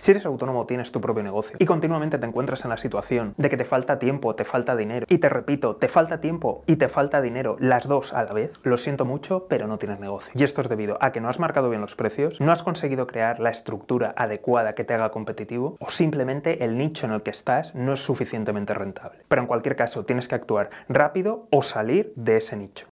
Si eres autónomo tienes tu propio negocio y continuamente te encuentras en la situación de que te falta tiempo, te falta dinero y te repito, te falta tiempo y te falta dinero las dos a la vez, lo siento mucho, pero no tienes negocio. Y esto es debido a que no has marcado bien los precios, no has conseguido crear la estructura adecuada que te haga competitivo o simplemente el nicho en el que estás no es suficientemente rentable. Pero en cualquier caso tienes que actuar rápido o salir de ese nicho.